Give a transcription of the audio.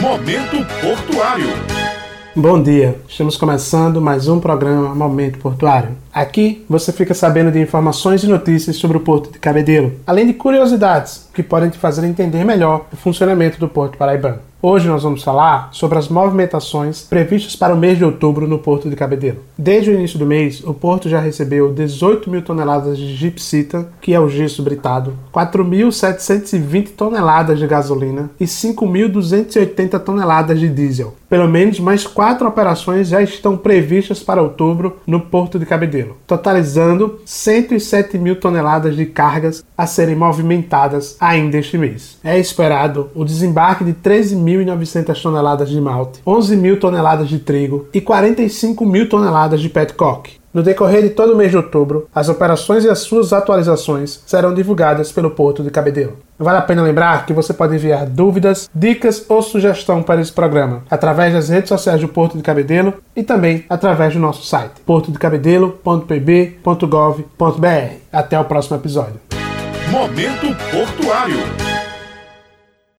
Momento Portuário. Bom dia, estamos começando mais um programa Momento Portuário. Aqui você fica sabendo de informações e notícias sobre o Porto de Cabedelo, além de curiosidades que podem te fazer entender melhor o funcionamento do Porto Paraibano. Hoje nós vamos falar sobre as movimentações previstas para o mês de outubro no Porto de Cabedelo. Desde o início do mês, o Porto já recebeu 18 mil toneladas de gipsita, que é o gesso britado, 4.720 toneladas de gasolina e 5.280 toneladas de diesel. Pelo menos mais quatro operações já estão previstas para outubro no Porto de Cabedelo, totalizando 107 mil toneladas de cargas a serem movimentadas ainda este mês. É esperado o desembarque de 13 1.900 toneladas de malte, 11 mil toneladas de trigo e 45 mil toneladas de petcock. No decorrer de todo o mês de outubro, as operações e as suas atualizações serão divulgadas pelo Porto de Cabedelo. Vale a pena lembrar que você pode enviar dúvidas, dicas ou sugestão para esse programa através das redes sociais do Porto de Cabedelo e também através do nosso site portodecabedelo.pb.gov.br. Até o próximo episódio. Momento Portuário.